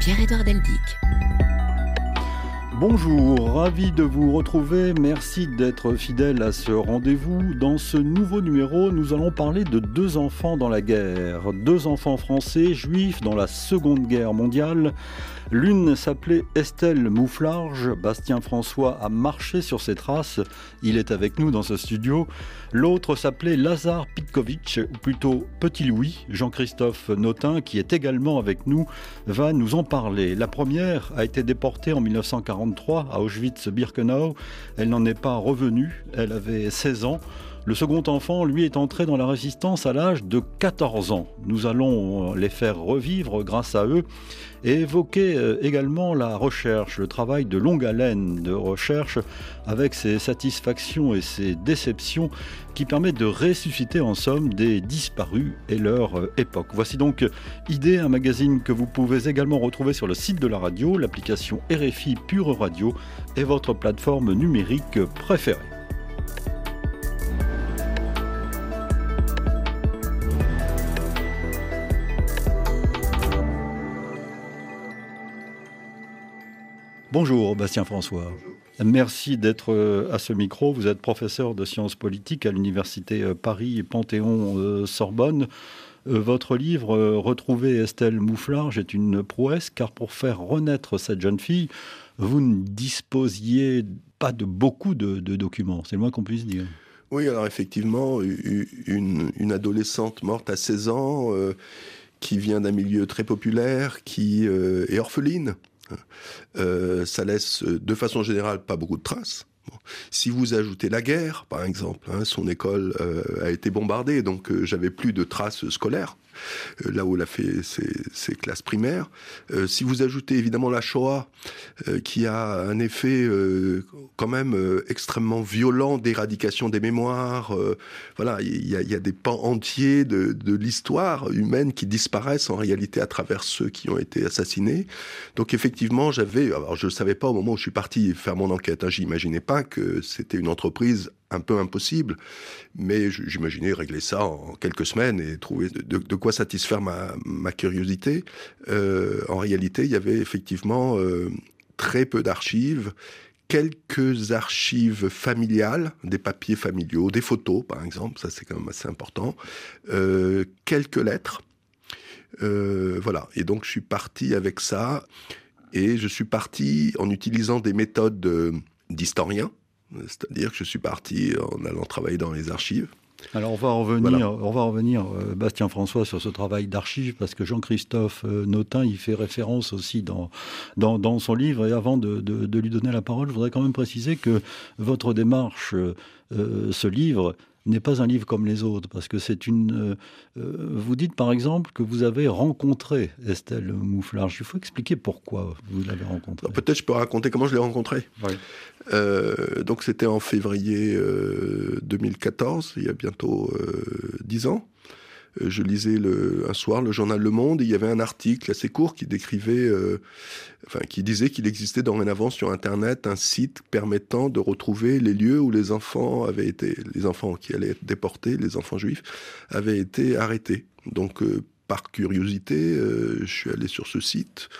Pierre-Édouard Deldic. Bonjour, ravi de vous retrouver. Merci d'être fidèle à ce rendez-vous. Dans ce nouveau numéro, nous allons parler de deux enfants dans la guerre. Deux enfants français, juifs dans la Seconde Guerre mondiale. L'une s'appelait Estelle Mouflarge. Bastien François a marché sur ses traces. Il est avec nous dans ce studio. L'autre s'appelait Lazare Ou plutôt Petit Louis. Jean-Christophe Notin, qui est également avec nous, va nous en parler. La première a été déportée en 1943 à Auschwitz-Birkenau. Elle n'en est pas revenue. Elle avait 16 ans. Le second enfant, lui, est entré dans la résistance à l'âge de 14 ans. Nous allons les faire revivre grâce à eux et évoquer euh, également la recherche, le travail de longue haleine de recherche avec ses satisfactions et ses déceptions qui permettent de ressusciter en somme des disparus et leur euh, époque. Voici donc Idée, un magazine que vous pouvez également retrouver sur le site de la radio, l'application RFI Pure Radio et votre plateforme numérique préférée. Bonjour Bastien François. Merci d'être euh, à ce micro. Vous êtes professeur de sciences politiques à l'université euh, Paris Panthéon-Sorbonne. Euh, votre livre Retrouver Estelle Mouflarge est une prouesse car pour faire renaître cette jeune fille, vous ne disposiez pas de beaucoup de, documents. C'est le moins qu'on puisse dire. Oui, alors effectivement, une, adolescente morte à 16 ans qui vient d'un milieu très populaire, qui est orpheline euh, ça laisse de façon générale pas beaucoup de traces. Si vous ajoutez la guerre, par exemple, hein, son école euh, a été bombardée, donc euh, j'avais plus de traces scolaires. Euh, là où elle a fait ses, classes primaires. Euh, si vous ajoutez évidemment la Shoah, euh, qui a un effet quand même extrêmement violent d'éradication des mémoires, voilà, il y, a, des pans entiers de, l'histoire humaine qui disparaissent en réalité à travers ceux qui ont été assassinés. Donc effectivement, j'avais, alors je ne savais pas au moment où je suis parti faire mon enquête, hein, j'imaginais pas que c'était une entreprise un peu impossible, mais j'imaginais régler ça en quelques semaines et trouver de, quoi satisfaire ma, curiosité. Euh, en réalité, il y avait effectivement euh, très peu d'archives, quelques archives familiales, des papiers familiaux, des photos par exemple, ça c'est quand même assez important, euh, quelques lettres. voilà, et donc je suis parti avec ça, et je suis parti en utilisant des méthodes d'historien, c'est-à-dire que je suis parti en allant travailler dans les archives. Alors on va revenir, on va revenir, euh, Bastien François, sur ce travail d'archives parce que Jean-Christophe euh, Notin y fait référence aussi dans, dans, son livre. Et avant de, lui donner la parole, je voudrais quand même préciser que votre démarche, euh, ce livre, n'est pas un livre comme les autres, parce que c'est une... Euh, euh, vous dites par exemple que vous avez rencontré Estelle Mouflarge. Il faut expliquer pourquoi vous l'avez rencontrée. Peut-être je peux raconter comment je l'ai rencontrée. Euh, donc c'était en février 2014, il y a bientôt dix ans. Euh, je lisais un soir le journal Le Monde il y avait un article assez court qui décrivait, euh, enfin, qui disait qu'il existait dorénavant sur Internet un site permettant de retrouver les lieux où les enfants avaient été, les enfants qui allaient être déportés, les enfants juifs, avaient été arrêtés. Donc, euh, par curiosité, je suis allé sur ce site.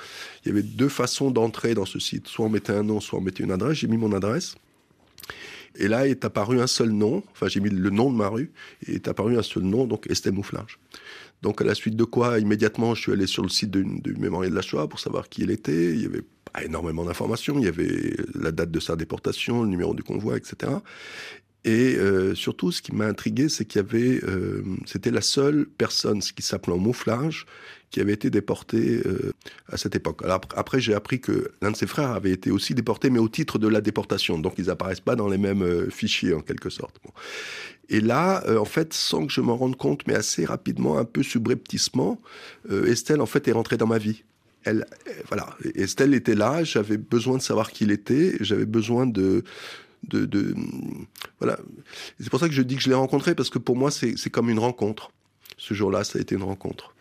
Il y avait deux façons d'entrer dans ce site. Soit on mettait un nom, soit on mettait une adresse. J'ai mis mon adresse. Et là est apparu un seul nom, enfin j'ai mis le nom de ma rue, et est apparu un seul nom, donc Estelle Mouflage. Donc à la suite de quoi, immédiatement, je suis allé sur le site du Mémorial de la Shoah pour savoir qui elle était. Il y avait pas énormément d'informations. Il y avait la date de sa déportation, le numéro du convoi, etc. Et euh, surtout, ce qui m'a intrigué, c'est qu'il y avait, euh, c'était la seule personne, ce qui s'appelait en mouflage, qui avait été déportée euh, à cette époque. Alors après, j'ai appris que l'un de ses frères avait été aussi déporté, mais au titre de la déportation. Donc ils apparaissent pas dans les mêmes fichiers en quelque sorte. Et là, en fait, sans que je m'en rende compte, mais assez rapidement, un peu subrepticement, Estelle en fait est rentrée dans ma vie. Elle, voilà, Estelle était là. J'avais besoin de savoir qui il était. J'avais besoin de de, voilà. C'est pour ça que je dis que je l'ai rencontré parce que pour moi c'est comme une rencontre. Ce jour-là, ça a été une rencontre.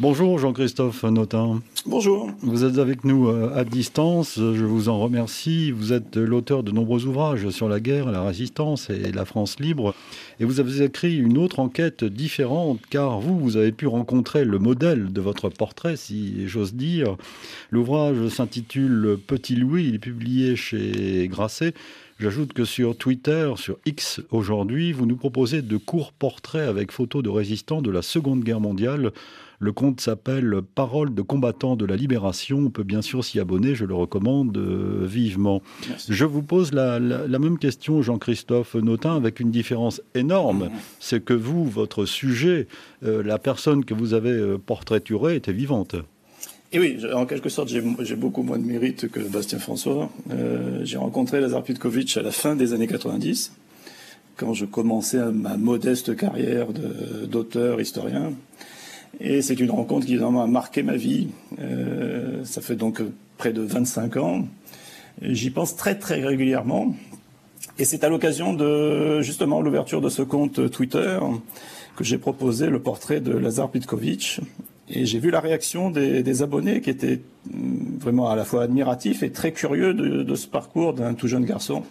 Bonjour Jean-Christophe Notin. Bonjour. Vous êtes avec nous euh, à distance, je vous en remercie. Vous êtes l'auteur de nombreux ouvrages sur la guerre, la résistance et la France libre. Et vous avez écrit une autre enquête différente car vous, vous avez pu rencontrer le modèle de votre portrait, si j'ose dire. L'ouvrage s'intitule Petit Louis, il est publié chez Grasset. J'ajoute que sur Twitter, sur X aujourd'hui, vous nous proposez de courts portraits avec photos de résistants de la Seconde Guerre mondiale le compte s'appelle Parole de combattants de la libération. On peut bien sûr s'y abonner, je le recommande euh, vivement. Je vous pose la, même question, Jean-Christophe Notin, avec une différence énorme. Mmh. C'est que vous, votre sujet, euh, la personne que vous avez euh, portraiturée était vivante. Et oui, en quelque sorte, j'ai beaucoup moins de mérite que Bastien François. j'ai rencontré Lazar Pitkovitch à la fin des années 90, quand je commençais ma modeste carrière d'auteur, historien. Et c'est une rencontre qui vraiment a marqué ma vie. Euh, ça fait donc près de 25 ans. J'y pense très très régulièrement. Et c'est à l'occasion de justement l'ouverture de ce compte Twitter que j'ai proposé le portrait de Lazar Pitkovitch. Et j'ai vu la réaction des, abonnés qui étaient mm, vraiment à la fois admiratifs et très curieux de ce parcours d'un tout jeune garçon.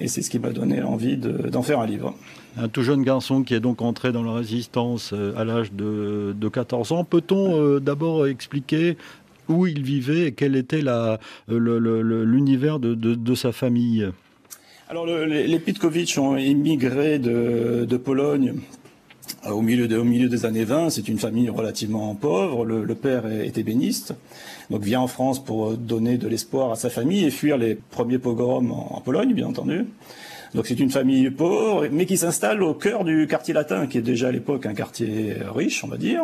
Et c'est ce qui m'a donné envie d'en faire un livre. Un tout jeune garçon qui est donc entré dans la résistance euh, à l'âge de, 14 ans. Peut-on euh, d'abord expliquer où il vivait et quel était euh, l'univers de, sa famille? Alors, les Pitkovitch ont immigré de, Pologne au milieu, des années 20. C'est une famille relativement pauvre. Le, père est ébéniste, donc vient en France pour donner de l'espoir à sa famille et fuir les premiers pogroms en Pologne, bien entendu. Donc c'est une famille pauvre, mais qui s'installe au cœur du quartier latin, qui est déjà à l'époque un quartier riche, on va dire.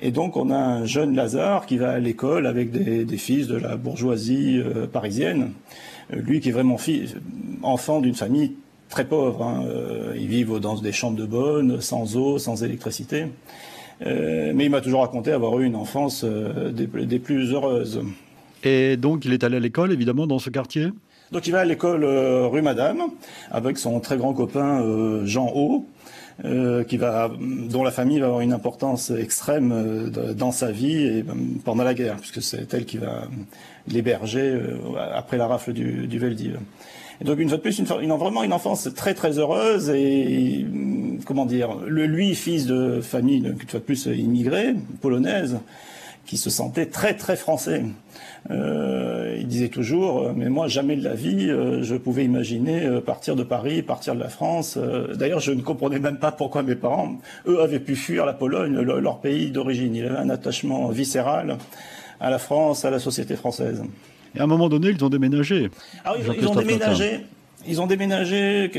Et donc on a un jeune Lazare qui va à l'école avec des, fils de la bourgeoisie euh, parisienne. Euh, lui qui est vraiment enfant d'une famille très pauvre. Hein. Euh, ils vivent dans des chambres de bonne, sans eau, sans électricité. mais il m'a toujours raconté avoir eu une enfance des plus heureuses. Et donc il est allé à l'école, évidemment, dans ce quartier? Donc il va à l'école euh, rue Madame avec son très grand copain euh, Jean Haut. Euh, qui va, dont la famille va avoir une importance extrême dans sa vie et pendant la guerre, puisque c'est elle qui va l'héberger après la rafle du, du Veldiv. Donc une fois de plus, une, vraiment une enfance très très heureuse et comment dire, le, lui fils de famille une fois de plus immigrée polonaise, qui se sentait très très français. Euh, il disait toujours, euh, mais moi jamais de la vie, euh, je pouvais imaginer partir de Paris, partir de la France. D'ailleurs, je ne comprenais même pas pourquoi mes parents, eux, avaient pu fuir la Pologne, leur pays d'origine. Il avait un attachement viscéral à la France, à la société française. Et à un moment donné, ils ont déménagé. Ah oui, ils ont déménagé. Ils ont déménagé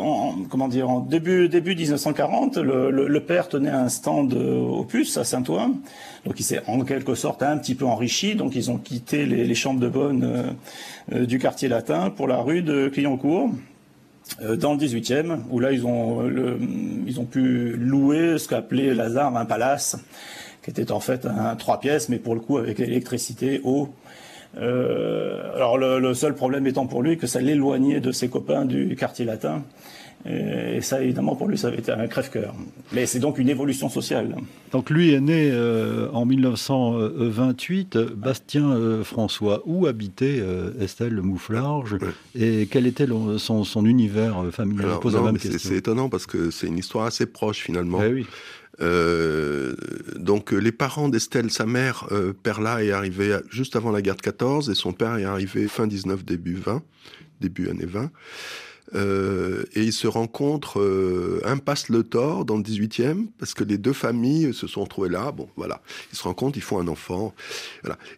en, comment dire, en début, début 1940. Le, le, père tenait un stand puce à Saint-Ouen. Donc il s'est en quelque sorte un petit peu enrichi. Donc ils ont quitté les, les chambres de bonne euh, euh, du quartier latin pour la rue de Clignancourt euh, dans le 18e, où là ils ont, le, ils ont pu louer ce qu'appelait Lazare un palace, qui était en fait un trois pièces, mais pour le coup avec électricité, eau euh, alors le, seul problème étant pour lui que ça l'éloignait de ses copains du quartier latin. Et, ça, évidemment, pour lui, ça avait été un crève-cœur. Mais c'est donc une évolution sociale. Donc lui est né euh, en 1928, Bastien euh, François. Où habitait Estelle Mouflarge? Et quel était son, univers familial? C'est étonnant parce que c'est une histoire assez proche finalement. Eh oui. Euh, donc les parents d'Estelle, sa mère, euh, Perla, est arrivée juste avant la guerre de 14 et son père est arrivé fin 19, début 20, début année 20. Euh, et ils se rencontrent euh, impasse le Thor dans le 18e parce que les deux familles se sont retrouvées là. Bon, voilà, ils se rencontrent, ils font un enfant,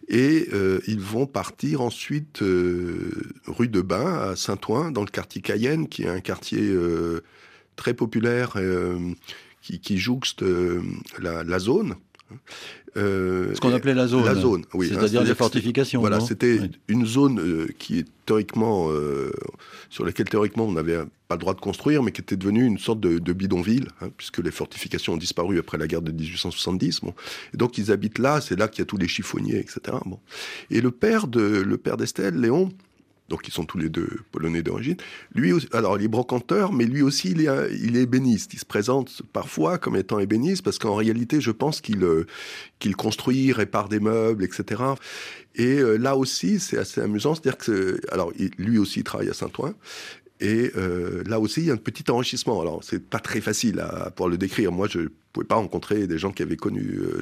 et euh, ils vont partir ensuite euh, rue de Bain à Saint-Ouen dans le quartier Cayenne, qui est un quartier très populaire qui, qui jouxte euh, la, la, zone. Euh, Ce qu'on appelait la zone. La zone, oui. Hein, c'est-à-dire les fortifications. Voilà, c'était une zone euh, qui est théoriquement, euh, sur laquelle théoriquement on n'avait pas le droit de construire, mais qui était devenue une sorte de, de bidonville, hein, puisque les fortifications ont disparu après la guerre de 1870. Bon. Et donc ils habitent là, c'est là qu'il y a tous les chiffonniers, etc. Bon. Et le père de, le père d'Estelle, Léon, donc ils sont tous les deux polonais d'origine. Lui, alors il est brocanteur, mais lui aussi il est, il est ébéniste. Il se présente parfois comme étant ébéniste parce qu'en réalité, je pense qu'il euh, qu'il construit, répare des meubles, etc. Et euh, là aussi, c'est assez amusant, c'est-à-dire que alors lui aussi il travaille à Saint-Ouen, et euh, là aussi, il y a un petit enrichissement. Alors, c'est pas très facile à, pour le décrire. Moi, je pouvais pas rencontrer des gens qui avaient connu. Euh,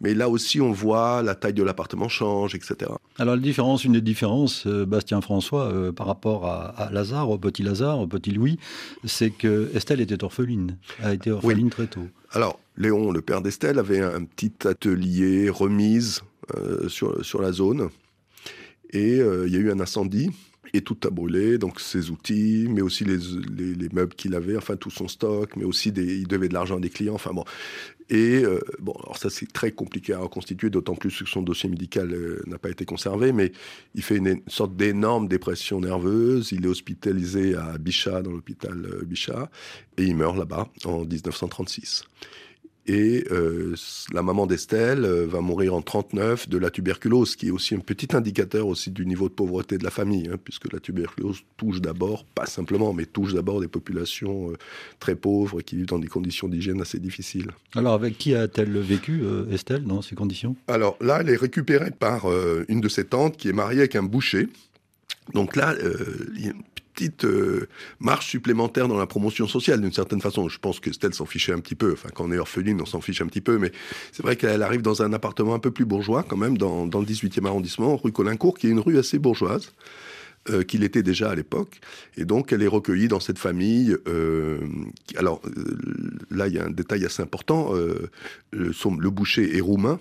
Mais là aussi, on voit la taille de l'appartement change, etc. Alors, la différence, une des différences, euh, Bastien François, par rapport à, Lazare, au petit Lazare, au petit Louis, c'est que Estelle était orpheline, a été orpheline très tôt. Alors, Léon, le père d'Estelle, avait un petit atelier remise sur, sur la zone. Et il y a eu un incendie tout a brûlé, donc ses outils, mais aussi les, les, meubles qu'il avait, enfin tout son stock, mais aussi il devait de l'argent à des clients, enfin bon. Et euh, bon, alors ça c'est très compliqué à reconstituer, d'autant plus que son dossier médical euh, n'a pas été conservé, mais il fait une, sorte d'énorme dépression nerveuse, il est hospitalisé à Bichat, dans l'hôpital euh, Bichat, et il meurt là-bas en 1936. Et euh, la maman d'Estelle euh, va mourir en 39 de la tuberculose, qui est aussi un petit indicateur aussi du niveau de pauvreté de la famille, hein, puisque la tuberculose touche d'abord, pas simplement, mais touche d'abord des populations euh, très pauvres qui vivent dans des conditions d'hygiène assez difficiles. Alors avec qui a-t-elle vécu, Estelle, dans ces conditions? Alors là, elle est récupérée par une de ses tantes qui est mariée avec un boucher. Donc là, il y a petite euh, marche supplémentaire dans la promotion sociale, d'une certaine façon. Je pense que Stella s'en fichait un petit peu. Enfin, quand on est orpheline, on s'en fiche un petit peu. Mais c'est vrai qu'elle arrive dans un appartement un peu plus bourgeois, quand même, dans, le 18e arrondissement, rue Colincourt, qui est une rue assez bourgeoise. Euh, qu'il était déjà à l'époque. Et donc, elle est recueillie dans cette famille. Euh, alors, là, il y a un détail assez important. le boucher est roumain.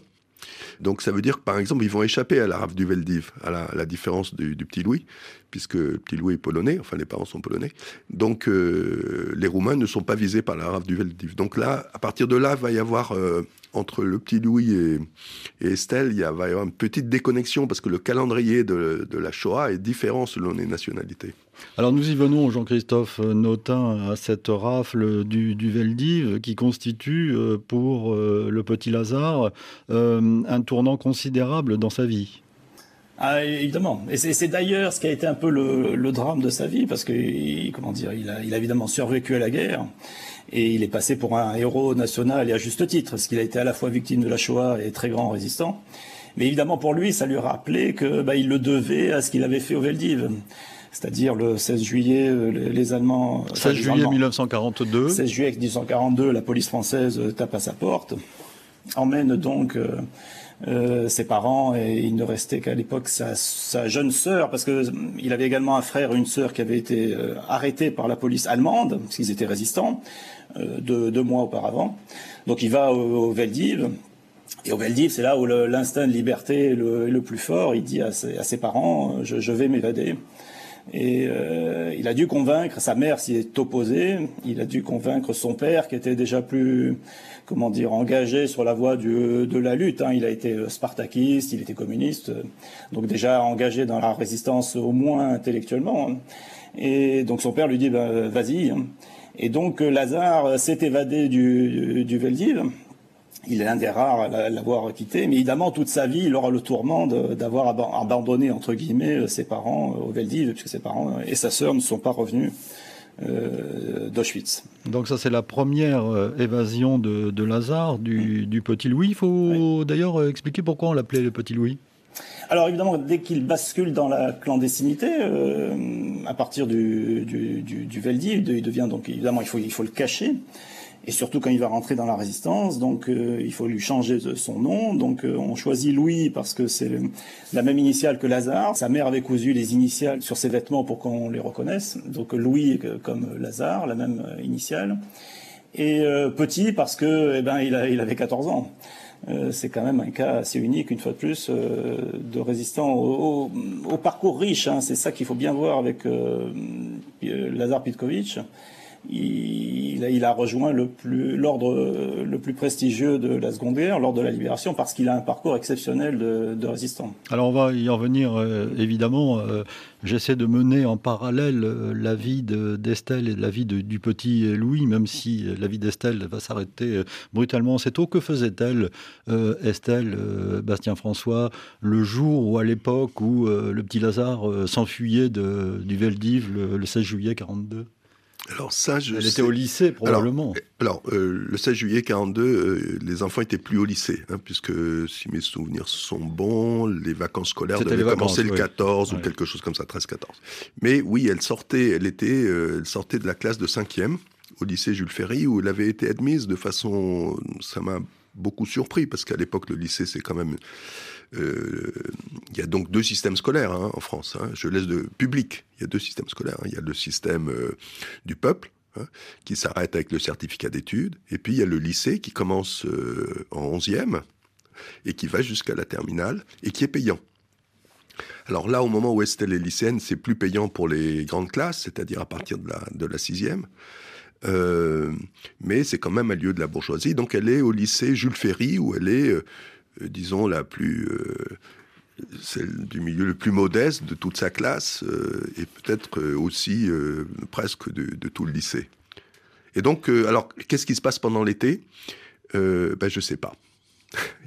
Donc ça veut dire que par exemple ils vont échapper à la rave du Veldiv, à la, différence du, petit Louis, puisque petit Louis est polonais, enfin les parents sont polonais. Donc euh, les Roumains ne sont pas visés par la rave du Veldiv. Donc là, à partir de là, va y avoir euh, entre le petit Louis et, Estelle, il y, va y avoir une petite déconnexion parce que le calendrier de, la Shoah est différent selon les nationalités. Alors nous y venons, Jean-Christophe Notin, à cette rafle du, du Veldiv qui constitue euh, pour euh, le petit Lazare euh, un tournant considérable dans sa vie. Ah, évidemment. Et c'est d'ailleurs ce qui a été un peu le, drame de sa vie, parce que, comment dire, il a, il a évidemment survécu à la guerre et il est passé pour un héros national et à juste titre, parce qu'il a été à la fois victime de la Shoah et très grand résistant. Mais évidemment pour lui, ça lui rappelait que bah, il le devait à ce qu'il avait fait au Veldiv. C'est-à-dire le 16 juillet, euh, les, Allemands... 16 juillet 1942. 16 juillet 1942, la police française tape à sa porte, emmène donc euh, euh, ses parents et il ne restait qu'à l'époque sa, jeune sœur parce que il avait également un frère et une sœur qui avaient été arrêtés par la police allemande parce qu'ils étaient résistants. Euh, deux, mois auparavant. Donc il va au, Veldiv. Et au Veldiv, c'est là où l'instinct de liberté est le, plus fort. Il dit à ses, parents, je, vais m'évader. Et euh, il a dû convaincre, sa mère s'y est opposée, il a dû convaincre son père qui était déjà plus, comment dire, engagé sur la voie de la lutte. Hein. Il a été spartakiste, il était communiste, donc déjà engagé dans la résistance au moins intellectuellement. Et donc son père lui dit, ben, vas-y. Et donc euh, Lazare euh, s'est évadé du, du Veldiv. Il est l'un des rares à l'avoir quitté, mais évidemment toute sa vie, il aura le tourment d'avoir abandonné entre guillemets euh, ses parents au Veldiv, puisque ses parents et sa sœur ne sont pas revenus d'Auschwitz. Donc ça c'est la première évasion de, de Lazare, du, du, petit Louis. Il faut d'ailleurs expliquer pourquoi on l'appelait le petit Louis. Alors évidemment, dès qu'il bascule dans la clandestinité, euh, à partir du, du, du, du Veldiv, il devient donc évidemment il faut il faut le cacher. Et surtout quand il va rentrer dans la résistance, donc euh, il faut lui changer son nom. Donc euh, on choisit Louis parce que c'est la même initiale que Lazare. Sa mère avait cousu les initiales sur ses vêtements pour qu'on les reconnaisse. Donc Louis comme Lazare, la même initiale. Et petit parce que eh ben il, avait 14 ans. Euh, c'est quand même un cas assez unique, une fois de plus, euh, de résistant au, parcours riche. Hein. C'est ça qu'il faut bien voir avec euh, Lazar Pitkovitch. Il, a, rejoint l'ordre le plus prestigieux de la Seconde Guerre, l'ordre de la Libération, parce qu'il a un parcours exceptionnel de, de résistant. Alors on va y en venir évidemment. J'essaie de mener en parallèle euh, la vie d'Estelle et la vie du petit Louis, même si la vie d'Estelle va s'arrêter euh, brutalement assez tôt. Que faisait-elle, euh, Estelle, Bastien François, le jour ou à l'époque où le petit Lazare s'enfuyait du Veldiv le, le 16 juillet 42 alors ça, je Elle était au lycée probablement. Alors, euh, le 16 juillet 42, euh, les enfants étaient plus au lycée, hein, puisque si mes souvenirs sont bons, les vacances scolaires devaient commencer le 14 ou quelque chose comme ça, 13-14. Mais oui, elle sortait, elle était, euh, elle sortait de la classe de 5e au lycée Jules Ferry, où elle avait été admise de façon, ça m'a beaucoup surpris, parce qu'à l'époque, le lycée, c'est quand même euh, il y a donc deux systèmes scolaires hein, en France. Hein. Je laisse de public. Il y a deux systèmes scolaires. Hein. Il y a le système euh, du peuple qui s'arrête avec le certificat d'études, et puis il y a le lycée qui commence euh, en 11e et qui va jusqu'à la terminale et qui est payant. Alors là, au moment où Estelle est lycéenne, c'est plus payant pour les grandes classes, c'est-à-dire à partir de la, de la sixième. Mais c'est quand même un lieu de la bourgeoisie. Donc elle est au lycée Jules Ferry, où elle est euh, disons, la plus euh, celle du milieu le plus modeste de toute sa classe euh, et peut-être aussi presque de, tout le lycée. Et donc, alors, qu'est-ce qui se passe pendant l'été? Ben, Je ne sais pas.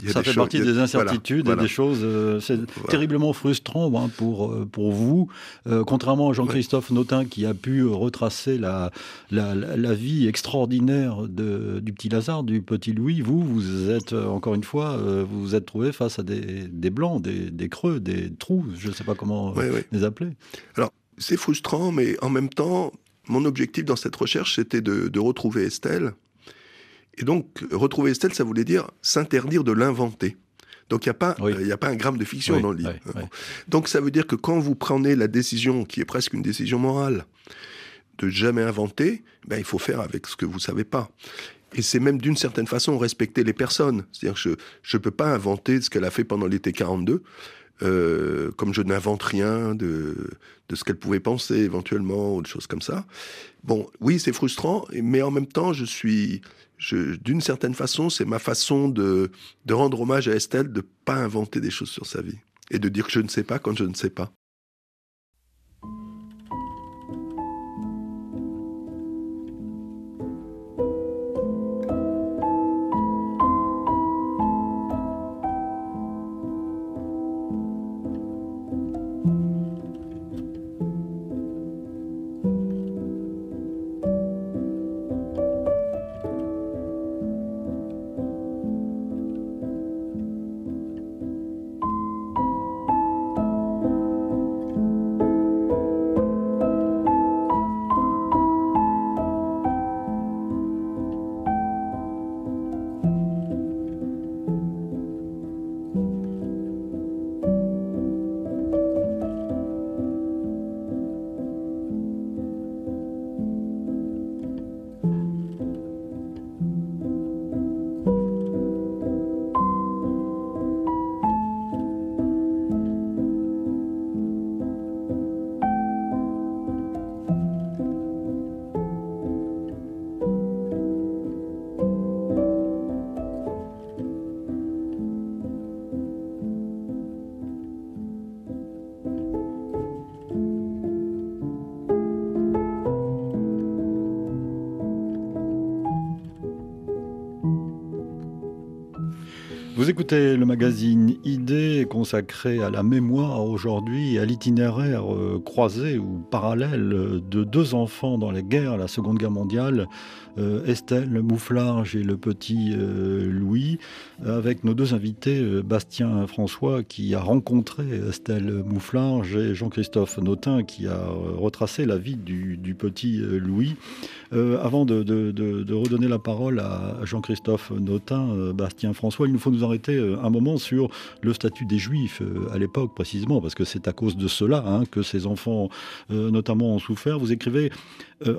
Ça fait partie des incertitudes et des choses. Euh, c'est terriblement frustrant hein, pour, euh, pour vous. Euh, contrairement à Jean-Christophe Notin qui a pu retracer la, la, la vie extraordinaire de, du petit Lazare, du petit Louis, vous, vous êtes, encore une fois, vous vous êtes trouvé face à des, des blancs, des, des, creux, des trous, je ne sais pas comment les appeler. Alors, c'est frustrant, mais en même temps, mon objectif dans cette recherche, c'était de, de retrouver Estelle et donc, retrouver Estelle, ça voulait dire s'interdire de l'inventer. Donc il n'y a, pas, a pas un gramme de fiction dans le livre. Donc ça veut dire que quand vous prenez la décision, qui est presque une décision morale, de jamais inventer, ben, il faut faire avec ce que vous savez pas. Et c'est même d'une certaine façon respecter les personnes. C'est-à-dire que je ne peux pas inventer ce qu'elle a fait pendant l'été 42, euh, comme je n'invente rien de, de ce qu'elle pouvait penser éventuellement, ou de choses comme ça. Bon, oui, c'est frustrant, mais en même temps, je suis, d'une certaine façon, c'est ma façon de, de rendre hommage à Estelle, de pas inventer des choses sur sa vie et de dire que je ne sais pas quand je ne sais pas. Écoutez le magazine Idées consacré à la mémoire aujourd'hui et à l'itinéraire euh, croisé ou parallèle de deux enfants dans les guerres, la Seconde Guerre mondiale, euh, Estelle Mouflarge et le petit euh, Louis, avec nos deux invités, Bastien François qui a rencontré Estelle Mouflarge et Jean-Christophe Notin qui a retracé la vie du, petit Louis. avant de, de, redonner la parole à Jean-Christophe Notin, Bastien François, il nous faut nous arrêter euh, un moment sur le statut des juifs euh, à l'époque précisément, parce que c'est à cause de cela hein, que ces enfants euh, notamment ont souffert. Vous écrivez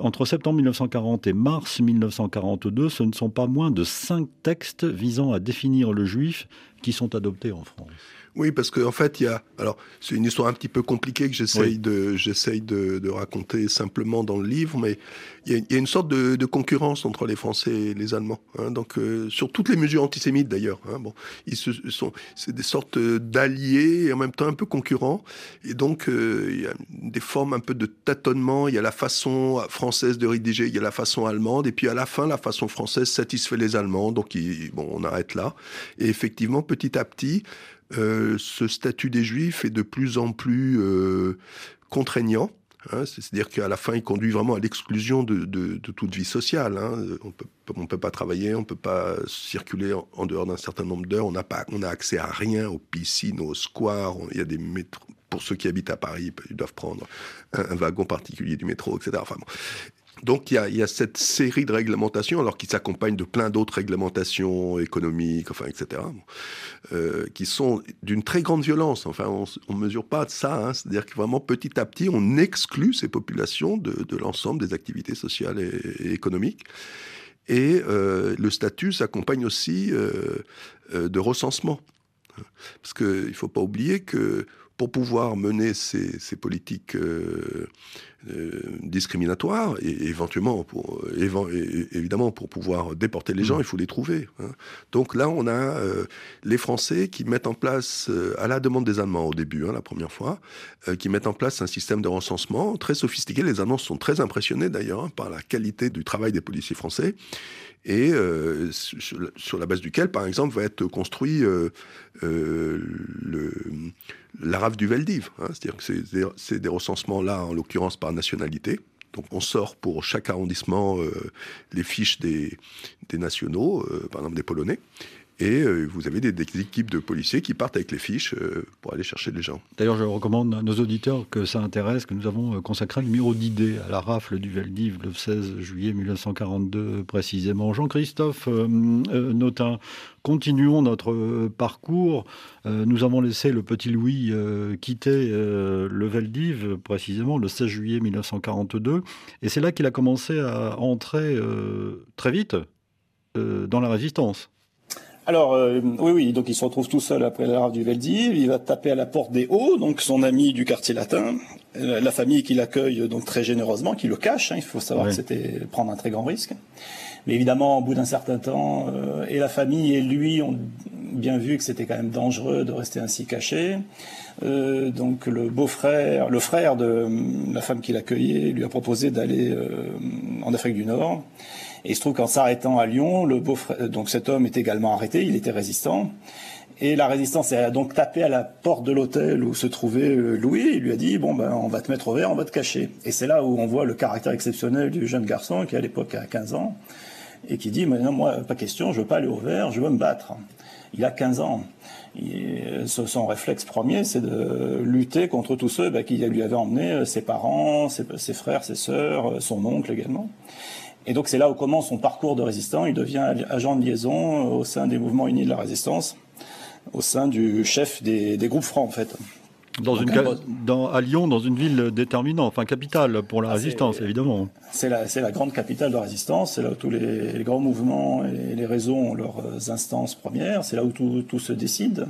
entre septembre 1940 et mars 1942, ce ne sont pas moins de cinq textes visant à définir le juif qui sont adoptés en France. Oui, parce qu'en en fait, il y a. Alors, c'est une histoire un petit peu compliquée que j'essaye de, j'essaye de, de, raconter simplement dans le livre, mais il y a, il y a une sorte de, de, concurrence entre les Français et les Allemands. Hein, donc, euh, sur toutes les mesures antisémites d'ailleurs. Hein, bon, ils se, sont, c'est des sortes d'alliés et en même temps un peu concurrents. Et donc, euh, il y a des formes un peu de tâtonnement. Il y a la façon française de rédiger, il y a la façon allemande, et puis à la fin, la façon française satisfait les Allemands. Donc, bon, on arrête là. Et effectivement, petit à petit. Euh, ce statut des Juifs est de plus en plus euh, contraignant. Hein, C'est-à-dire qu'à la fin, il conduit vraiment à l'exclusion de, toute vie sociale. Hein. On peut, ne peut pas travailler, on ne peut pas circuler en, dehors d'un certain nombre d'heures, on n'a on accès à rien, aux piscines, aux squares, il y a des métros. Pour ceux qui habitent à Paris, ils doivent prendre un, un wagon particulier du métro, etc. Enfin bon. Donc il y, a, cette série de réglementations, alors qui s'accompagnent de plein d'autres réglementations économiques, enfin, etc., euh, qui sont d'une très grande violence. Enfin, on ne mesure pas ça. Hein. C'est-à-dire que vraiment, petit à petit, on exclut ces populations de, l'ensemble des activités sociales et, économiques. Et euh, le statut s'accompagne aussi euh de recensement. Parce qu'il ne faut pas oublier que pour pouvoir mener ces, ces politiques euh, euh, discriminatoires et éventuellement, pour, évidemment, pour pouvoir déporter les gens, mmh. il faut les trouver. Hein. Donc là, on a euh, les Français qui mettent en place, à la demande des Allemands au début, hein, la première fois, qui mettent en place un système de recensement très sophistiqué. Les Allemands sont très impressionnés d'ailleurs hein, par la qualité du travail des policiers français et euh, sur, la base duquel, par exemple, va être construit euh, euh, la rave du Veldiv. Hein, C'est-à-dire que c'est des, des recensements là, en l'occurrence par nationalité. Donc on sort pour chaque arrondissement euh, les fiches des, nationaux, par exemple des Polonais. Et euh, vous avez des, équipes de policiers qui partent avec les fiches euh, pour aller chercher les gens. D'ailleurs, je recommande à nos auditeurs que ça intéresse, que nous avons euh, consacré un numéro d'idées à la rafle du Veldiv le 16 juillet 1942 précisément. Jean-Christophe Notin, continuons notre parcours. Nous avons laissé le petit Louis quitter le Veldiv précisément le 16 juillet 1942. Et c'est là qu'il a commencé à entrer très vite dans la résistance. Alors, euh, oui, oui, donc il se retrouve tout seul après la rave du Veldiv, il va taper à la porte des Hauts, donc son ami du quartier latin, la, la famille qui l'accueille donc très généreusement, qui le cache, hein, il faut savoir oui. que c'était prendre un très grand risque. Mais évidemment, au bout d'un certain temps, euh, et la famille et lui ont bien vu que c'était quand même dangereux de rester ainsi caché. Euh, donc le beau-frère, le frère de la femme qui l'accueillait, lui a proposé d'aller euh, en Afrique du Nord. Et il se trouve qu'en s'arrêtant à Lyon, le beau-frère, donc cet homme est également arrêté, il était résistant. Et la résistance a donc tapé à la porte de l'hôtel où se trouvait Louis. Il lui a dit bon ben on va te mettre au vert, on va te cacher. Et c'est là où on voit le caractère exceptionnel du jeune garçon qui à l'époque a 15 ans et qui dit maintenant moi pas question, je veux pas aller au vert, je veux me battre. Il a 15 ans. Et son réflexe premier, c'est de lutter contre tous ceux ben, qui lui avaient emmené ses parents, ses, ses frères, ses sœurs, son oncle également. Et donc c'est là où commence son parcours de résistant. Il devient agent de liaison au sein des mouvements unis de la résistance, au sein du chef des, des groupes francs en fait. Dans une, dans, à Lyon, dans une ville déterminante, enfin capitale pour la ah, résistance, évidemment. C'est la, la grande capitale de la résistance, c'est là où tous les, les, grands mouvements et les réseaux ont leurs instances premières, c'est là où tout, tout, se décide,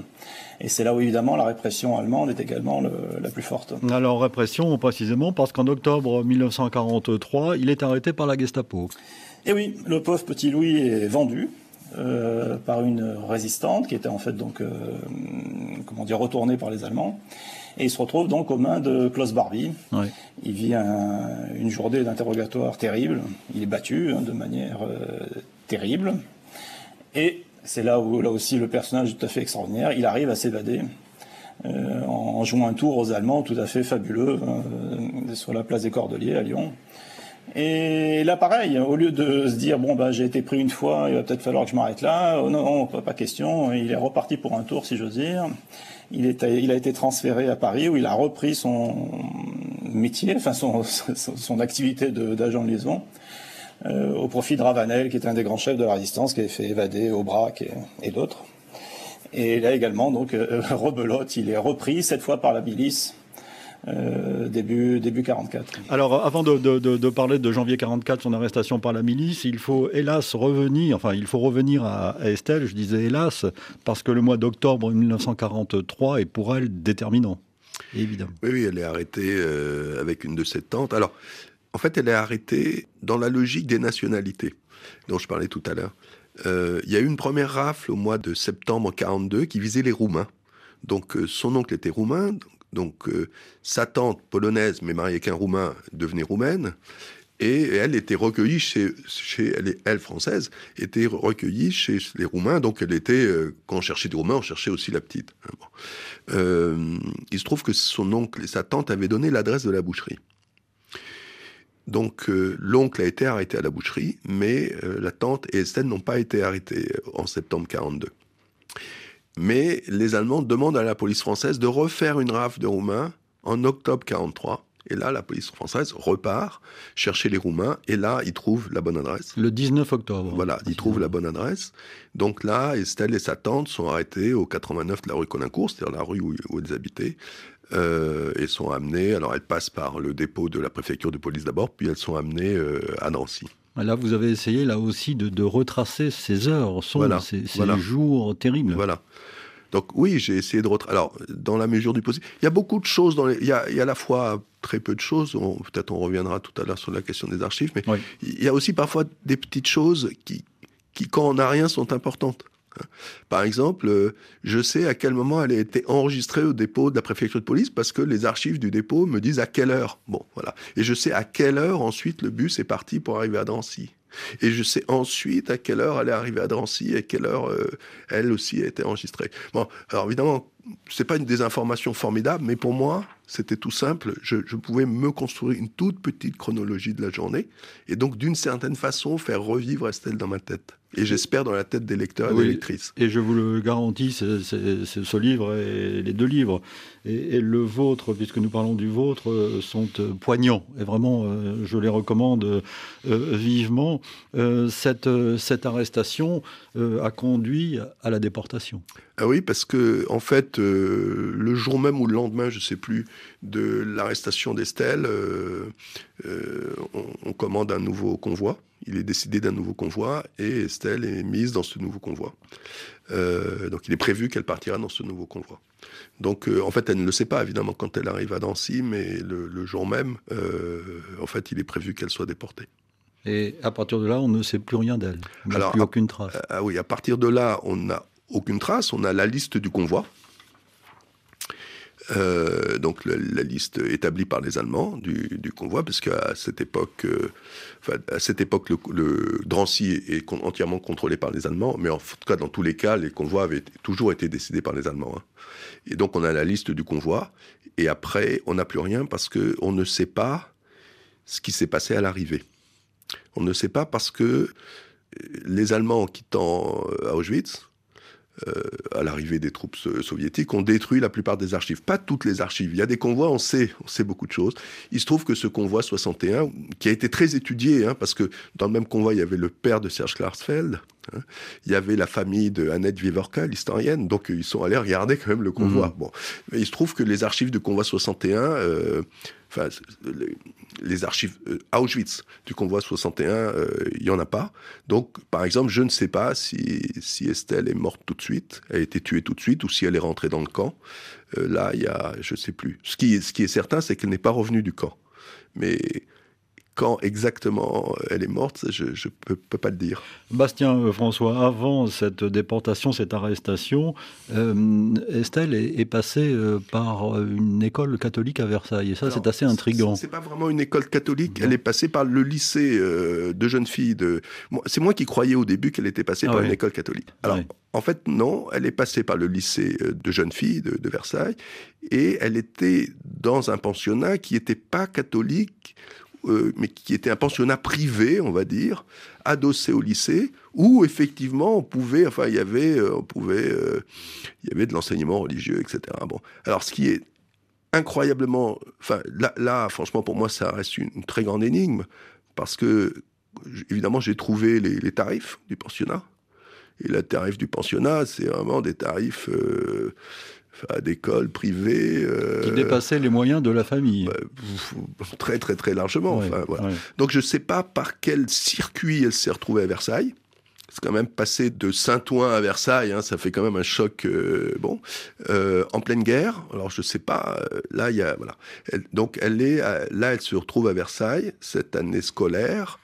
et c'est là où évidemment la répression allemande est également le, la plus forte. Alors répression précisément parce qu'en octobre 1943, il est arrêté par la Gestapo. Et oui, le pauvre petit Louis est vendu, euh, par une résistante qui était en fait donc euh, comment dire retournée par les Allemands et il se retrouve donc aux mains de Klaus Barbie. Il vit un, une journée d'interrogatoire terrible. Il est battu hein, de manière euh, terrible et c'est là où là aussi le personnage est tout à fait extraordinaire. Il arrive à s'évader. Euh, en jouant un tour aux Allemands tout à fait fabuleux euh, sur la place des Cordeliers à Lyon. Et là, pareil, au lieu de se dire, bon, bah, j'ai été pris une fois, il va peut-être falloir que je m'arrête là, oh, non, non, pas question, il est reparti pour un tour, si j'ose dire. Il, est, a été transféré à Paris, où il a repris son métier, enfin, son, activité d'agent de, liaison, euh, au profit de Ravanel, qui était un des grands chefs de la résistance, qui avait fait évader Aubrac et, et d'autres. Et là également, donc, euh, rebelote, il est repris, cette fois par la milice, début, début 44. Alors, avant de, de, parler de janvier 44, son arrestation par la milice, il faut hélas revenir, enfin, il faut revenir à, Estelle, je disais hélas, parce que le mois d'octobre 1943 est pour elle déterminant. Évidemment. Oui, oui, elle est arrêtée avec une de ses tantes. Alors, en fait, elle est arrêtée dans la logique des nationalités dont je parlais tout à l'heure. Euh, il y a eu une première rafle au mois de septembre 42 qui visait les Roumains. Donc euh, son oncle était roumain, donc euh, sa tante polonaise, mais mariée qu'un roumain, devenait roumaine. Et elle était recueillie chez, elle, française, était recueillie chez les Roumains. Donc elle était, quand on cherchait des Roumains, on cherchait aussi la petite. il se trouve que son oncle et sa tante avaient donné l'adresse de la boucherie. Donc euh, l'oncle a été arrêté à la boucherie, mais euh, la tante et Estelle n'ont pas été arrêtés euh, en septembre 42. Mais les Allemands demandent à la police française de refaire une rafle de Roumains en octobre 43. Et là, la police française repart chercher les Roumains, et là, ils trouvent la bonne adresse. Le 19 octobre. Voilà, ils trouvent la bonne adresse. Donc là, Estelle et sa tante sont arrêtés au 89 de la rue Colincourt, c'est-à-dire la rue où, où ils habitaient, euh, et sont amenées. Alors elles passent par le dépôt de la préfecture de police d'abord, puis elles sont amenées euh, à Nancy. Là, vous avez essayé là aussi de, retracer ces heures sombres, ces, jours terribles. Voilà. Donc oui, j'ai essayé de retracer. Alors, dans la mesure du possible, il y a beaucoup de choses. Dans il, y a, à la fois très peu de choses. Peut-être on reviendra tout à l'heure sur la question des archives, mais il y a aussi parfois des petites choses qui, qui quand on n'a rien, sont importantes. Par exemple, euh, je sais à quel moment elle a été enregistrée au dépôt de la préfecture de police parce que les archives du dépôt me disent à quelle heure. Bon, voilà. Et je sais à quelle heure ensuite le bus est parti pour arriver à Drancy. Et je sais ensuite à quelle heure elle est arrivée à Drancy et à quelle heure euh, elle aussi a été enregistrée. Bon, alors évidemment, c'est pas une désinformation formidable, mais pour moi, c'était tout simple. Je, pouvais me construire une toute petite chronologie de la journée et donc d'une certaine façon faire revivre Estelle dans ma tête et j'espère dans la tête des lecteurs et des lectrices. Et je vous le garantis, c'est ce livre et les deux livres et, le vôtre, puisque nous parlons du vôtre, euh, sont euh, poignants. Et vraiment, euh, je les recommande vivement. Cette, cette arrestation a conduit à la déportation. Ah oui, parce que en fait, le jour même ou le lendemain, je ne sais plus, de l'arrestation d'Estelle, on, on commande un nouveau convoi il est décidé d'un nouveau convoi et Estelle est mise dans ce nouveau convoi. Euh, donc il est prévu qu'elle partira dans ce nouveau convoi. Donc euh, en fait elle ne le sait pas évidemment quand elle arrive à Nancy, mais le, jour même, euh, en fait il est prévu qu'elle soit déportée. Et à partir de là, on ne sait plus rien d'elle. N'a plus aucune trace. Ah oui, à partir de là, on n'a aucune trace. On a la liste du convoi. Euh, donc la, liste établie par les Allemands du, convoi, parce qu'à cette époque, euh, à cette époque, le, Drancy est entièrement contrôlé par les Allemands, mais en tout cas, dans tous les cas, les convois avaient toujours été décidés par les Allemands. Hein. Et donc, on a la liste du convoi, et après, on n'a plus rien parce que on ne sait pas ce qui s'est passé à l'arrivée. On ne sait pas parce que les Allemands quittant euh, Auschwitz, euh, à l'arrivée des troupes soviétiques, ont détruit la plupart des archives. Pas toutes les archives. Il y a des convois, on sait, on sait beaucoup de choses. Il se trouve que ce convoi 61, qui a été très étudié, hein, parce que dans le même convoi, il y avait le père de Serge Klarsfeld, hein, il y avait la famille de Annette Vivorka, l'historienne, donc ils sont allés regarder quand même le convoi. Mmh. Bon, Mais il se trouve que les archives de convoi 61, euh, enfin, les, archives euh, Auschwitz du convoi 61, euh, il n'y en a pas. Donc, par exemple, je ne sais pas si, si, Estelle est morte tout de suite, a été tuée tout de suite, ou si elle est rentrée dans le camp. Euh, là, il y a, je ne sais plus. Ce qui, ce qui est certain, c'est qu'elle n'est pas revenue du camp. Mais quand exactement elle est morte, je ne peux, pas le dire. Bastien euh, François, avant cette déportation, cette arrestation, euh, Estelle est, passée euh, par une école catholique à Versailles. Et ça, c'est assez intriguant. C'est pas vraiment une école catholique. Elle est passée par le lycée de jeunes filles. De... C'est moi qui croyais au début qu'elle était passée ah par une école catholique. Alors, en fait, non. Elle est passée par le lycée de jeunes filles de, de Versailles. Et elle était dans un pensionnat qui n'était pas catholique euh, mais qui était un pensionnat privé, on va dire, adossé au lycée, où effectivement on pouvait, enfin il y avait, euh, on pouvait, euh, il y avait de l'enseignement religieux, etc. Bon, alors ce qui est incroyablement, enfin là, là, franchement pour moi ça reste une, très grande énigme parce que évidemment j'ai trouvé les, tarifs du pensionnat et les tarifs du pensionnat c'est vraiment des tarifs d'école privée. qui dépassait les moyens de la famille. très très très largement. enfin, voilà. Donc je ne sais pas par quel circuit elle s'est retrouvée à Versailles c'est quand même passé de Saint-Ouen à Versailles, hein, ça fait quand même un choc. Euh, bon, euh, en pleine guerre. Alors je sais pas. Euh, là, il y a voilà. donc elle est là, elle se retrouve à Versailles cette année scolaire.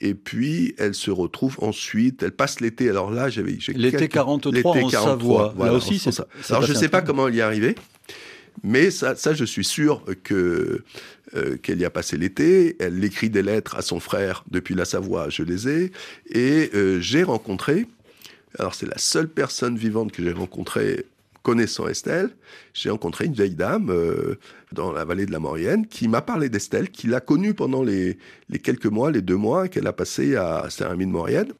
Et puis, elle se retrouve ensuite, elle passe l'été. Alors là, j'avais... L'été 43 en Savoie. là aussi, c'est ça. Alors, je ne sais pas comment elle y est arrivée. Mais ça, ça, je suis sûr que euh, qu'elle y a passé l'été. Elle écrit des lettres à son frère depuis la Savoie, je les ai. Et euh, j'ai rencontré, alors c'est la seule personne vivante que j'ai rencontrée connaissant Estelle, j'ai rencontré une vieille dame euh, dans la vallée de la Maurienne qui m'a parlé d'Estelle, qui l'a connue pendant les, les, quelques mois, les deux mois qu'elle a passé à Saint-Rémy-de-Maurienne.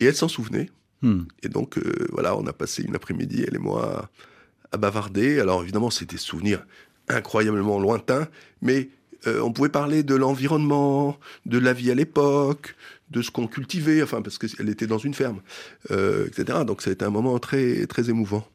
Et elle s'en souvenait. Hmm. Et donc, voilà, on a passé une après-midi, elle et moi, à bavarder. Alors évidemment, c'est des souvenirs incroyablement lointains, mais euh, on pouvait parler de l'environnement, de la vie à l'époque, de ce qu'on cultivait, enfin parce qu'elle était dans une ferme, euh, etc. Donc ça a été un moment très très émouvant.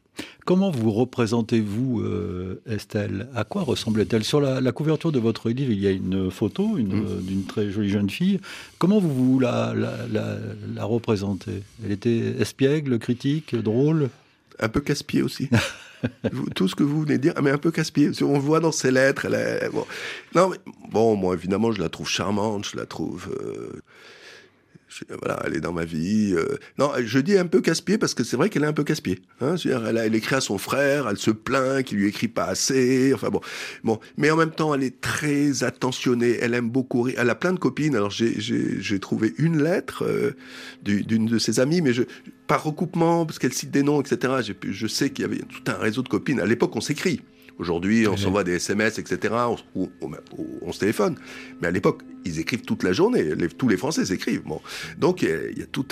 Comment vous représentez-vous euh, Estelle? À quoi ressemblait-elle Sur la, couverture de votre livre, il y a une photo mmh. d'une très jolie jeune fille. Comment vous, vous la, la, la représentez? Elle était espiègle, critique, drôle? Un peu casse-pied aussi. tout ce que vous venez de dire, ah, mais un peu casse-pied. On voit dans ses lettres, elle est, bon. Non, mais, bon, moi, évidemment, je la trouve charmante, je la trouve. Euh, voilà, elle est dans ma vie. Euh. Non, je dis un peu casse-pied parce que c'est vrai qu'elle est un peu casse-pied. Hein, elle, elle, écrit à son frère, elle se plaint qu'il lui écrit pas assez. Enfin bon, bon, mais en même temps, elle est très attentionnée. Elle aime beaucoup rire. Elle a plein de copines. Alors j'ai trouvé une lettre euh, d'une de ses amies, mais je, par recoupement, parce qu'elle cite des noms, etc. Je sais qu'il y avait tout un réseau de copines. À l'époque, on s'écrit. Aujourd'hui, on s'envoie des SMS, etc. On, on, se téléphone. Mais à l'époque, ils écrivent toute la journée. tous les Français s'écrivent. Bon. Donc, il y, a, tout.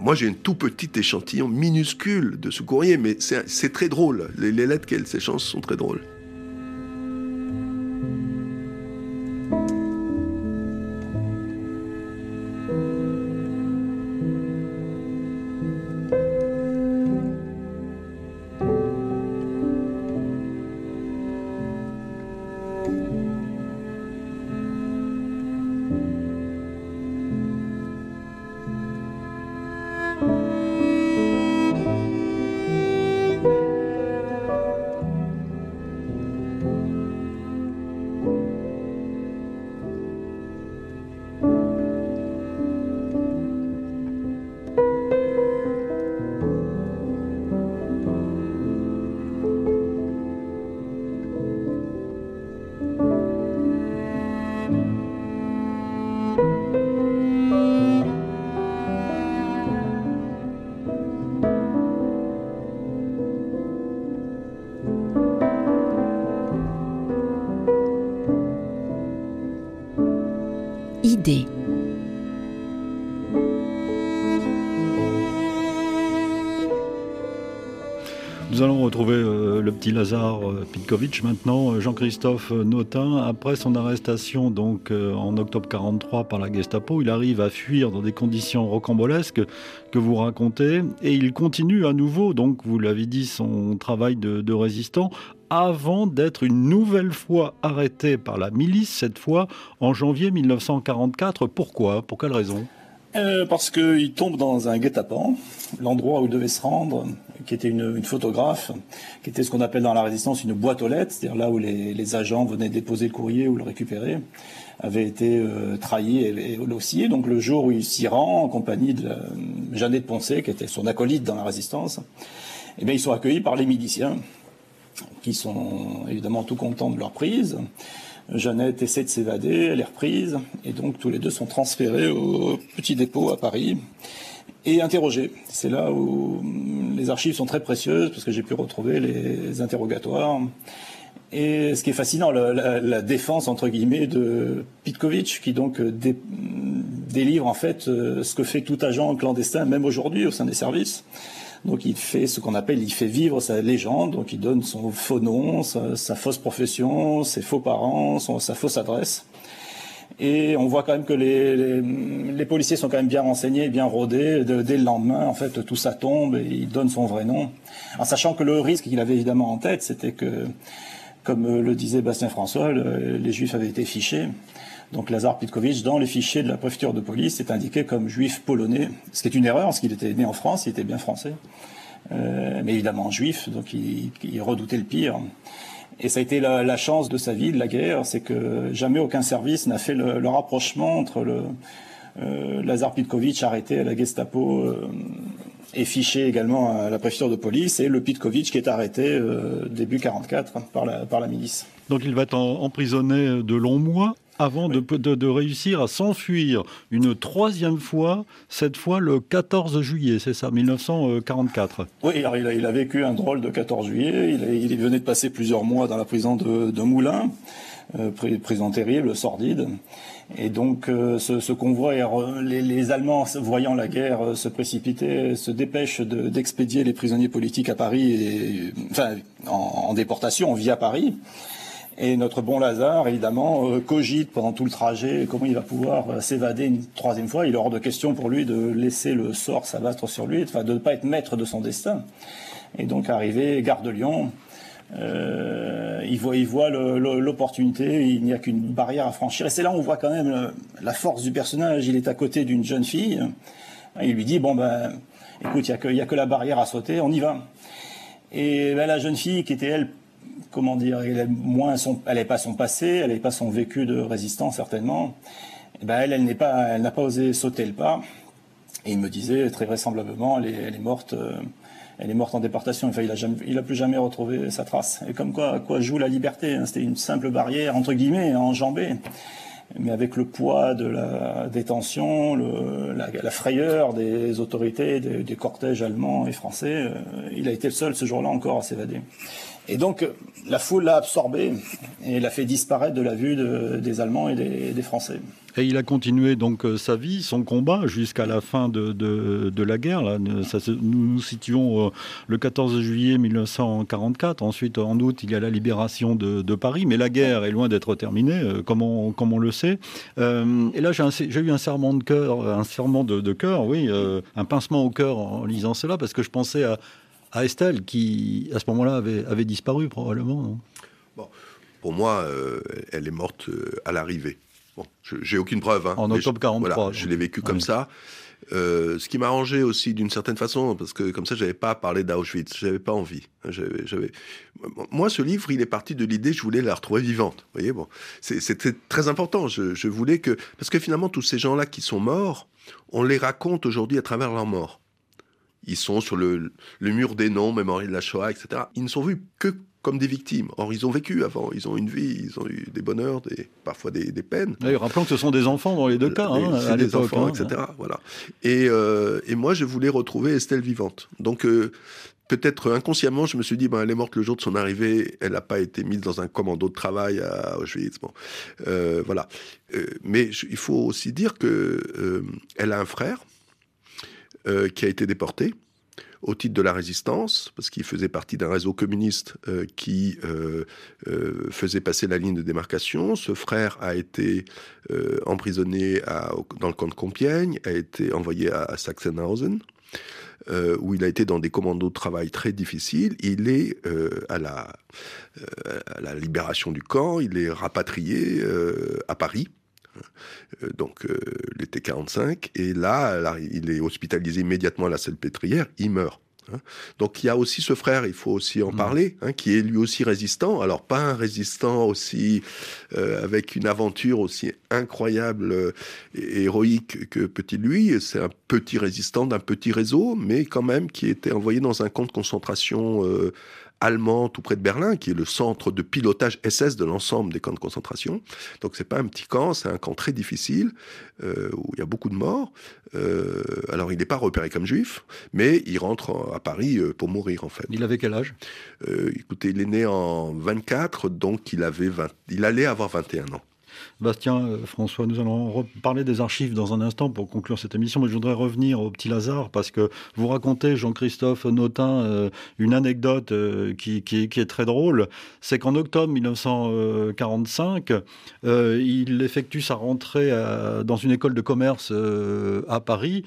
moi, j'ai une tout petite échantillon minuscule de ce courrier, mais c'est très drôle. Les, les lettres qu'elle s'échangent sont très drôles. Petit Lazare euh, maintenant, euh, Jean-Christophe Notin. Après son arrestation donc en octobre 43 par la Gestapo, il arrive à fuir dans des conditions rocambolesques que vous racontez et il continue à nouveau, donc vous l'avez dit, son travail de, résistant avant d'être une nouvelle fois arrêté par la milice, cette fois en janvier 1944. Pourquoi? Pour quelle raison? Euh, parce qu'il tombe dans un guet-apens, l'endroit où il devait se rendre, qui était une, photographe, qui était ce qu'on appelle dans la résistance une boîte aux lettres, c'est-à-dire là où les, agents venaient déposer le courrier ou le récupérer, avait été euh, trahi et, et Donc le jour où il s'y rend, en compagnie de de Poncé, qui était son acolyte dans la résistance, eh bien, ils sont accueillis par les miliciens, qui sont évidemment tout contents de leur prise. Jeannette essaie de s'évader, elle est reprise, et donc tous les deux sont transférés au petit dépôt à Paris et interrogés. C'est là où les archives sont très précieuses, parce que j'ai pu retrouver les interrogatoires. Et ce qui est fascinant, la, défense entre guillemets de Pitkovitch, qui donc délivre en fait euh, ce que fait tout agent clandestin, même aujourd'hui au sein des services. Donc il fait ce qu'on appelle, il fait vivre sa légende, donc il donne son faux nom, sa, fausse profession, ses faux parents, sa fausse adresse. Et on voit quand même que les, policiers sont quand même bien renseignés, bien rodés. dès le lendemain, en fait, tout ça tombe et il donne son vrai nom. En sachant que le risque qu'il avait évidemment en tête, c'était que, comme le disait Bastien François, les Juifs avaient été fichés. Donc Lazar Pitkovitch, dans les fichiers de la préfecture de police, est indiqué comme juif polonais, ce qui est une erreur, parce qu'il était né en France, il était bien français, euh, mais évidemment juif, donc il redoutait le pire. Et ça a été la, chance de sa vie, de la guerre, c'est que jamais aucun service n'a fait le, rapprochement entre le euh, Lazar Pitkovitch arrêté à la Gestapo euh, et fiché également à la préfecture de police et le Pitkovitch qui est arrêté euh, début 44 par la, par la milice. Donc il va être emprisonné de longs mois avant de, de, réussir à s'enfuir une troisième fois, cette fois le 14 juillet, c'est ça, 1944. Oui, alors il a, il a, vécu un drôle de 14 juillet. Il, il, venait de passer plusieurs mois dans la prison de, de Moulins, prison terrible, sordide. Et donc euh, ce, ce, convoi, les, les, Allemands, voyant la guerre euh, se précipiter, se dépêchent d'expédier les prisonniers politiques à Paris, enfin en, déportation via Paris. Et notre bon Lazare, évidemment, euh, cogite pendant tout le trajet comment il va pouvoir euh, s'évader une troisième fois. Il est hors de question pour lui de laisser le sort s'abattre sur lui, de ne pas être maître de son destin. Et donc, arrivé, gare de Lyon, euh, il voit, il voit l'opportunité, il n'y a qu'une barrière à franchir. Et c'est là où on voit quand même la force du personnage. Il est à côté d'une jeune fille. Il lui dit, bon ben, écoute, il n'y a, que la barrière à sauter, on y va. Et ben, la jeune fille, qui était, elle, comment dire, elle n'avait pas son passé, elle n'avait pas son vécu de résistance certainement. Ben elle, pas, n'a pas osé sauter le pas. Et il me disait très vraisemblablement, elle est, elle est morte, euh, elle est morte en déportation. Enfin, il a plus jamais retrouvé sa trace. Et comme quoi, quoi joue la liberté hein. C'était une simple barrière entre guillemets enjambée mais avec le poids de la détention, le, la, frayeur des autorités, des, des, cortèges allemands et français, euh, il a été le seul ce jour-là encore à s'évader. Et donc, la foule l'a absorbé et l'a fait disparaître de la vue de, des Allemands et des, Français. Et il a continué donc euh, sa vie, son combat jusqu'à la fin de, de, la guerre. Là. Nous nous situons euh, le 14 juillet 1944. Ensuite, en août, il y a la libération de, Paris. Mais la guerre est loin d'être terminée, euh, comme on, on le sait. Euh, et là, j'ai eu un serment de cœur, un serment de, cœur, oui, euh, un pincement au cœur en lisant cela, parce que je pensais à à Estelle, qui à ce moment-là avait, avait, disparu probablement. bon, pour moi, euh, elle est morte euh, à l'arrivée. Bon, j'ai aucune preuve. Hein, en octobre 43. Voilà, je l'ai vécu comme ça. Euh, ce qui m'a arrangé aussi d'une certaine façon, parce que comme ça, j'avais pas parlé d'Auschwitz, j'avais pas envie. J'avais, moi, ce livre, il est parti de l'idée, je voulais la retrouver vivante. Vous voyez, bon, c'était très important. Je, je, voulais que, parce que finalement, tous ces gens-là qui sont morts, on les raconte aujourd'hui à travers leur mort. Ils sont sur le, le mur des noms, mémoire de la Shoah, etc. Ils ne sont vus que comme des victimes. Or, ils ont vécu avant, ils ont une vie, ils ont eu des bonheurs, des, parfois des, des peines. Et rappelons que ce sont des enfants dans les deux cas, hein, à des enfants, hein. etc. Voilà. Et, euh, et, moi, je voulais retrouver Estelle vivante. Donc, euh, peut-être inconsciemment, je me suis dit, ben, elle est morte le jour de son arrivée, elle n'a pas été mise dans un commando de travail à Auschwitz. Bon. Euh, voilà. Mais il faut aussi dire que elle a un frère euh, qui a été déporté au titre de la résistance, parce qu'il faisait partie d'un réseau communiste euh, qui euh, faisait passer la ligne de démarcation. Ce frère a été emprisonné dans le camp de Compiègne, a été envoyé à, Sachsenhausen, où il a été dans des commandos de travail très difficiles. Il est à la, libération du camp, il est rapatrié à Paris donc euh, l'été 45, et là, là, il est hospitalisé immédiatement à la Salpêtrière, il meurt. Hein. Donc il y a aussi ce frère, il faut aussi en mmh. parler, hein, qui est lui aussi résistant. Alors pas un résistant aussi euh, avec une aventure aussi incroyable euh, et héroïque que petit lui. C'est un petit résistant d'un petit réseau, mais quand même qui était envoyé dans un camp de concentration euh, allemand tout près de Berlin, qui est le centre de pilotage SS de l'ensemble des camps de concentration. Donc c'est pas un petit camp, c'est un camp très difficile euh, où il y a beaucoup de morts. Euh, alors il n'est pas repéré comme juif, mais il rentre à Paris euh, pour mourir en fait. Il avait quel âge? Euh, Écoutez, il est né en 24, donc il avait 20, il allait avoir 21 ans. Bastien, euh, François, nous allons reparler des archives dans un instant pour conclure cette émission, mais je voudrais revenir au petit Lazare parce que vous racontez, Jean-Christophe Notin, euh, une anecdote euh, qui, est très drôle. C'est qu'en octobre 1945, il effectue sa rentrée dans une école de commerce à Paris.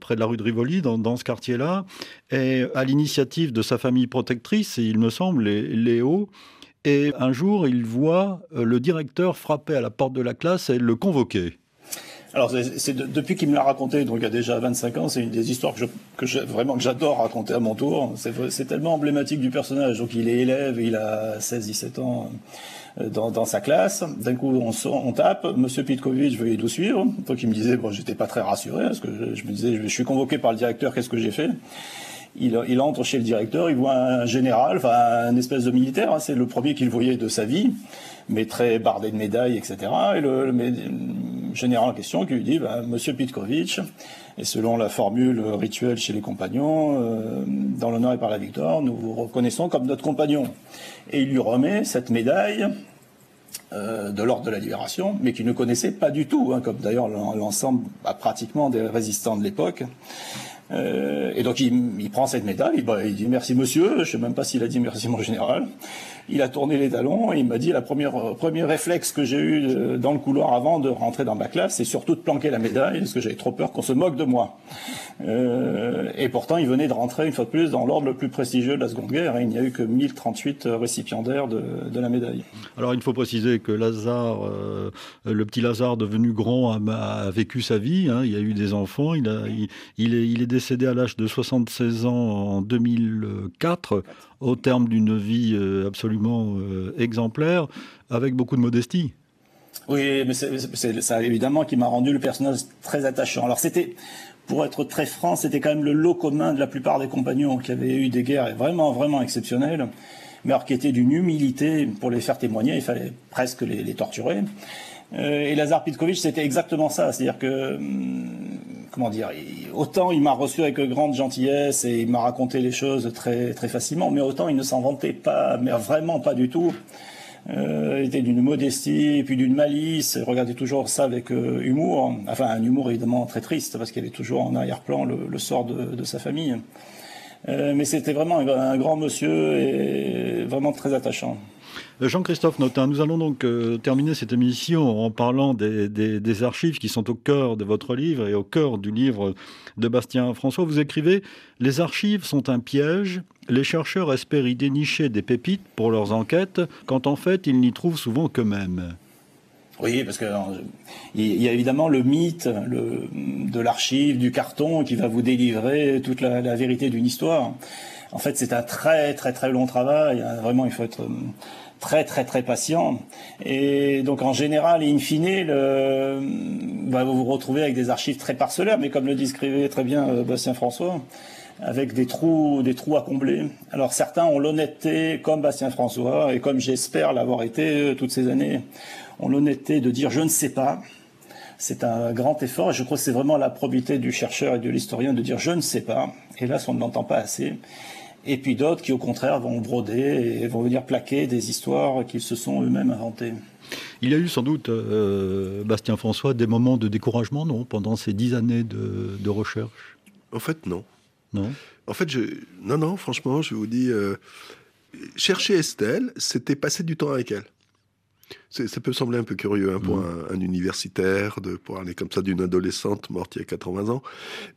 près de la rue de Rivoli, dans, ce quartier-là, et à l'initiative de sa famille protectrice, il me semble, Léo, et un jour, il voit euh, le directeur frapper à la porte de la classe et le convoquer. Alors, c'est depuis qu'il me l'a raconté, donc il y a déjà 25 ans, c'est une des histoires que, vraiment que j'adore raconter à mon tour. C'est tellement emblématique du personnage. Donc, il est élève, il a 16-17 ans euh, dans, sa classe. D'un coup, on, tape. Monsieur Pitkovitch, veuillez nous suivre. Donc, il me disait, bon, j'étais pas très rassuré, parce que je me disais, je suis convoqué par le directeur, qu'est-ce que j'ai fait? Il, entre chez le directeur, il voit un général, enfin un espèce de militaire, hein, c'est le premier qu'il voyait de sa vie, mais très bardé de médailles, etc. Et le, général en question qui lui dit, bah, Monsieur Pitkovitch, et selon la formule rituelle chez les compagnons, euh, dans l'honneur et par la victoire, nous vous reconnaissons comme notre compagnon. Et il lui remet cette médaille euh, de l'ordre de la libération, mais qu'il ne connaissait pas du tout, hein, comme d'ailleurs l'ensemble bah, pratiquement des résistants de l'époque. Euh, et donc il, prend cette médaille, il, il, dit merci monsieur, je ne sais même pas s'il a dit merci mon général. Il a tourné les talons et il m'a dit la première euh, premier réflexe que j'ai eu euh, dans le couloir avant de rentrer dans ma classe, c'est surtout de planquer la médaille parce que j'avais trop peur qu'on se moque de moi. Euh, et pourtant il venait de rentrer une fois de plus dans l'ordre le plus prestigieux de la Seconde Guerre et il n'y a eu que 1038 récipiendaire de, de, la médaille. Alors il faut préciser que Lazare, le petit Lazare devenu grand, a, vécu sa vie. Hein. il y a eu des enfants. Il, a, il, est, il est décédé à l'âge de 76 ans en 2004 au terme d'une vie euh, absolument euh, exemplaire, avec beaucoup de modestie. Oui, mais c'est ça évidemment qui m'a rendu le personnage très attachant. Alors c'était, pour être très franc, c'était quand même le lot commun de la plupart des compagnons qui avaient eu des guerres vraiment, vraiment exceptionnelles, mais alors qui étaient d'une humilité pour les faire témoigner, il fallait presque les, torturer. Euh, et Lazar Pitkovitch, c'était exactement ça, c'est-à-dire que hum, comment dire, autant il m'a reçu avec grande gentillesse et il m'a raconté les choses très facilement, mais autant il ne s'en vantait pas, mais vraiment pas du tout. Euh, il était d'une modestie et puis d'une malice. Il regardait toujours ça avec euh, humour. Enfin, un humour évidemment très triste parce qu'il avait toujours en arrière-plan le, sort de, sa famille. Euh, mais c'était vraiment un, grand monsieur et vraiment très attachant. Euh, Jean-Christophe Notin, nous allons donc euh, terminer cette émission en parlant des, archives qui sont au cœur de votre livre et au cœur du livre de Bastien François. Vous écrivez Les archives sont un piège. Les chercheurs espèrent y dénicher des pépites pour leurs enquêtes, quand en fait ils n'y trouvent souvent qu'eux-mêmes. Oui, parce que il y a évidemment le mythe de l'archive, du carton, qui va vous délivrer toute la, la vérité d'une histoire. En fait, c'est un très très très long travail. Vraiment, il faut être très très très patient. Et donc en général, in fine, bah, vous vous retrouvez avec des archives très parcellaires, mais comme le décrivait très bien euh, Bastien François, avec des trous, des trous à combler. Alors certains ont l'honnêteté, comme Bastien François, et comme j'espère l'avoir été euh, toutes ces années, ont l'honnêteté de dire je ne sais pas. C'est un grand effort et je crois que c'est vraiment la probité du chercheur et de l'historien de dire je ne sais pas. Hélas, on ne l'entend pas assez et puis d'autres qui au contraire vont broder et vont venir plaquer des histoires qu'ils se sont eux-mêmes inventées. Il y a eu sans doute, euh, Bastien François, des moments de découragement, non, pendant ces dix années de, recherche? En fait, non. Non? En fait, je... non, non, franchement, je vous dis, euh, chercher Estelle, c'était passer du temps avec elle. Ça peut sembler un peu curieux hein, pour mm. un, universitaire de parler comme ça d'une adolescente morte il y a 80 ans,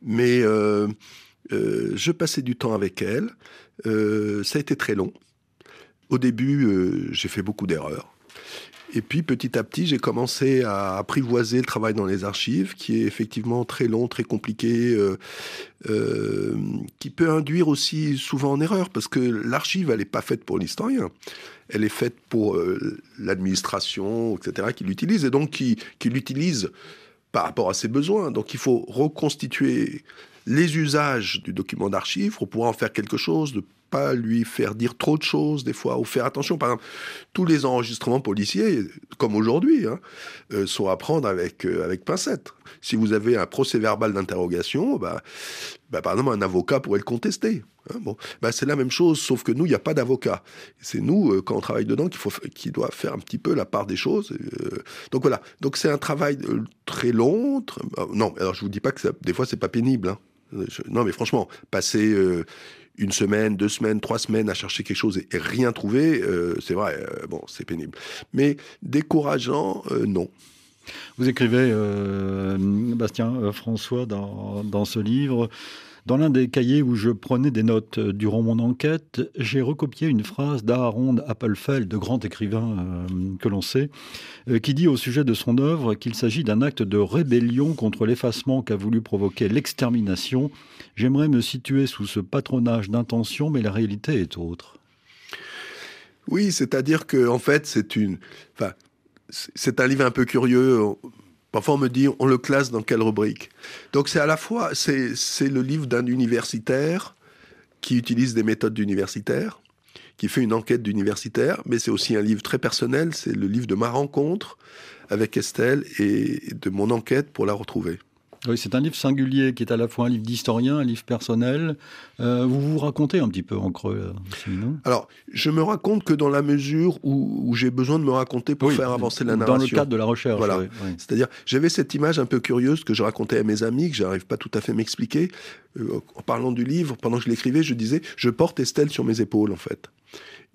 mais euh, euh, je passais du temps avec elle. Euh, ça a été très long. Au début, euh, j'ai fait beaucoup d'erreurs. Et puis petit à petit, j'ai commencé à apprivoiser le travail dans les archives, qui est effectivement très long, très compliqué, qui peut induire aussi souvent en erreur, parce que l'archive, elle n'est pas faite pour l'historien. Elle est faite pour l'administration, etc., qui l'utilise, et donc qui, qui l'utilise par rapport à ses besoins. Donc il faut reconstituer les usages du document d'archive pour pouvoir en faire quelque chose, de pas lui faire dire trop de choses des fois, ou faire attention. Par exemple, tous les enregistrements policiers, comme aujourd'hui, hein, euh, sont à prendre avec, euh, avec pincette. Si vous avez un procès verbal d'interrogation, bah, bah, par exemple, un avocat pourrait le contester. Hein, bon, bah, c'est la même chose, sauf que nous, il n'y a pas d'avocat. C'est nous, euh, quand on travaille dedans, qu'il faut, qui doit faire un petit peu la part des choses. donc voilà. Donc c'est un travail très long. non, alors je vous dis pas que des fois c'est pas pénible. Hein. Non, mais franchement, passer une semaine, deux semaines, trois semaines à chercher quelque chose et, rien trouver, euh, c'est vrai, euh, bon, c'est pénible. Mais décourageant, euh, non. Vous écrivez, Bastien François, dans, dans, ce livre, dans l'un des cahiers où je prenais des notes durant mon enquête, j'ai recopié une phrase d'Aaron Appelfeld, de grand écrivain euh, que l'on sait, euh, qui dit au sujet de son œuvre qu'il s'agit d'un acte de rébellion contre l'effacement qu'a voulu provoquer l'extermination. J'aimerais me situer sous ce patronage d'intention, mais la réalité est autre. Oui, c'est-à-dire que en fait, c'est une, c'est un livre un peu curieux. Parfois, on me dit, on le classe dans quelle rubrique Donc, c'est à la fois, c'est le livre d'un universitaire qui utilise des méthodes d'universitaire, qui fait une enquête d'universitaire, mais c'est aussi un livre très personnel, c'est le livre de ma rencontre avec Estelle et de mon enquête pour la retrouver. Oui, c'est un livre singulier qui est à la fois un livre d'historien, un livre personnel. Euh, vous vous racontez un petit peu en creux, non Alors, je me raconte que dans la mesure où, j'ai besoin de me raconter pour faire avancer la narration. Dans le cadre de la recherche. Voilà. C'est-à-dire, j'avais cette image un peu curieuse que je racontais à mes amis, que je n'arrive pas tout à fait à m'expliquer. Euh, en parlant du livre, pendant que je l'écrivais, je disais, je porte Estelle sur mes épaules, en fait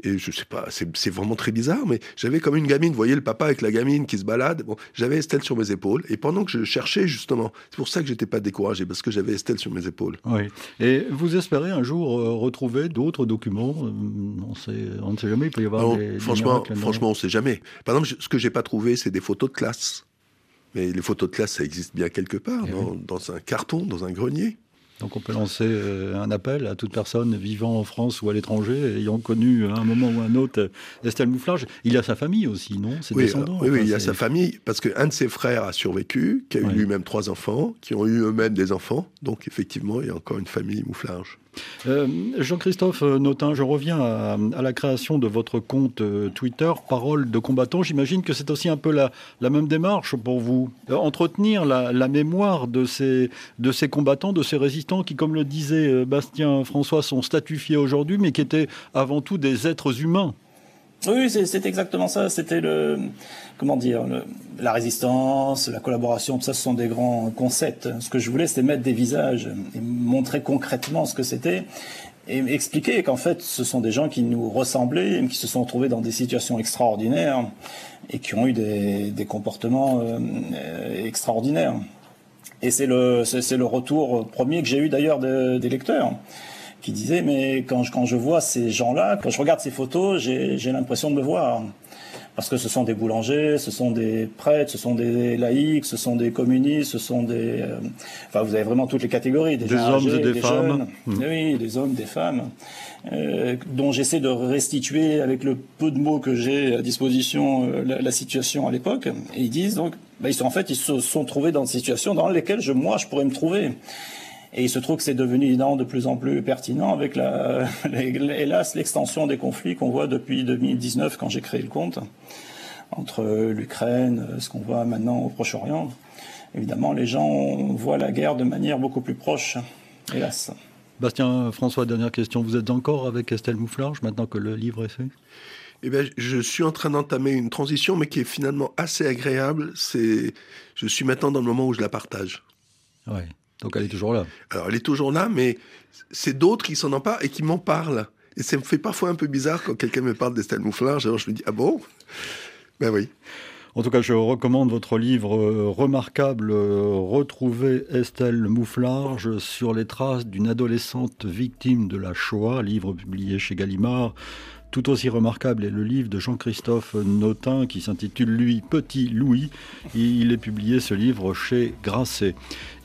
et je sais pas, c'est vraiment très bizarre, mais j'avais comme une gamine, vous voyez le papa avec la gamine qui se balade, bon, j'avais Estelle sur mes épaules, et pendant que je cherchais justement, c'est pour ça que j'étais pas découragé, parce que j'avais Estelle sur mes épaules. Oui, et vous espérez un jour euh, retrouver d'autres documents euh, on, sait, on ne sait jamais, il peut y avoir des, Franchement, franchement, on ne sait jamais. Par exemple, ce que j'ai pas trouvé, c'est des photos de classe. Mais les photos de classe, ça existe bien quelque part, eh dans un carton, dans un grenier. Donc on peut lancer euh, un appel à toute personne vivant en France ou à l'étranger, ayant connu à un moment ou un autre Estelle Mouflage. Il a sa famille aussi, non? Oui, descendants. oui, oui, il a sa famille, parce qu'un de ses frères a survécu, qui a eu lui-même trois enfants, qui ont eu eux-mêmes des enfants. Donc effectivement, il y a encore une famille Mouflage. Euh, Jean-Christophe Notin, je reviens à, la création de votre compte euh, Twitter, Parole de combattant. J'imagine que c'est aussi un peu la, même démarche pour vous. Euh, entretenir la, mémoire de ces, de ces combattants, de ces résistants qui, comme le disait Bastien François, sont statufiés aujourd'hui, mais qui étaient avant tout des êtres humains. Oui, c'est exactement ça. C'était le, comment dire, la résistance, la collaboration, tout ça, ce sont des grands concepts. Ce que je voulais, c'était mettre des visages et montrer concrètement ce que c'était et expliquer qu'en fait, ce sont des gens qui nous ressemblaient, qui se sont trouvés dans des situations extraordinaires et qui ont eu des, des comportements euh, extraordinaires. Et c'est le, c'est le retour premier que j'ai eu d'ailleurs des lecteurs qui disait mais quand je, quand je vois ces gens-là, quand je regarde ces photos, j'ai l'impression de me voir. Parce que ce sont des boulangers, ce sont des prêtres, ce sont des laïcs, ce sont des communistes, ce sont des... Euh, enfin, vous avez vraiment toutes les catégories. Des, hommes et des, femmes. Jeunes, mmh. Oui, des hommes, des femmes, euh, dont j'essaie de restituer avec le peu de mots que j'ai à disposition euh, la, la, situation à l'époque. Et ils disent donc, bah, ils sont en fait, ils se sont trouvés dans des situations dans lesquelles je, moi, je pourrais me trouver. Et il se trouve que c'est devenu évidemment de plus en plus pertinent avec, la, hélas, l'extension des conflits qu'on voit depuis 2019 quand j'ai créé le compte entre l'Ukraine, ce qu'on voit maintenant au Proche-Orient. Évidemment, les gens voient la guerre de manière beaucoup plus proche, hélas. Bastien François, dernière question. Vous êtes encore avec Estelle Mouflarge maintenant que le livre est fait? Eh bien, je suis en train d'entamer une transition, mais qui est finalement assez agréable. C'est, je suis maintenant dans le moment où je la partage. Ouais. Donc elle est toujours là. Alors elle est toujours là, mais c'est d'autres qui s'en emparent et qui m'en parlent. Et ça me fait parfois un peu bizarre quand quelqu'un me parle d'Estelle Mouflage. Alors je me dis, ah bon? Ben oui. En tout cas, je recommande votre livre euh, remarquable, euh, Retrouver Estelle Mouflarge sur les traces d'une adolescente victime de la Shoah, livre publié chez Gallimard. Tout aussi remarquable est le livre de Jean-Christophe Notin qui s'intitule lui Petit Louis. Il est publié ce livre chez Grasset.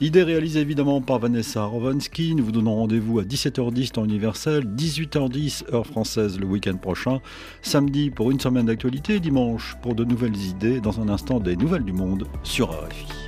Idée réalisée évidemment par Vanessa Rovansky. Nous vous donnons rendez-vous à 17h10 temps universel, 18h10 heure française le week-end prochain, samedi pour une semaine d'actualité, dimanche pour de nouvelles idées, dans un instant des nouvelles du monde sur RFI.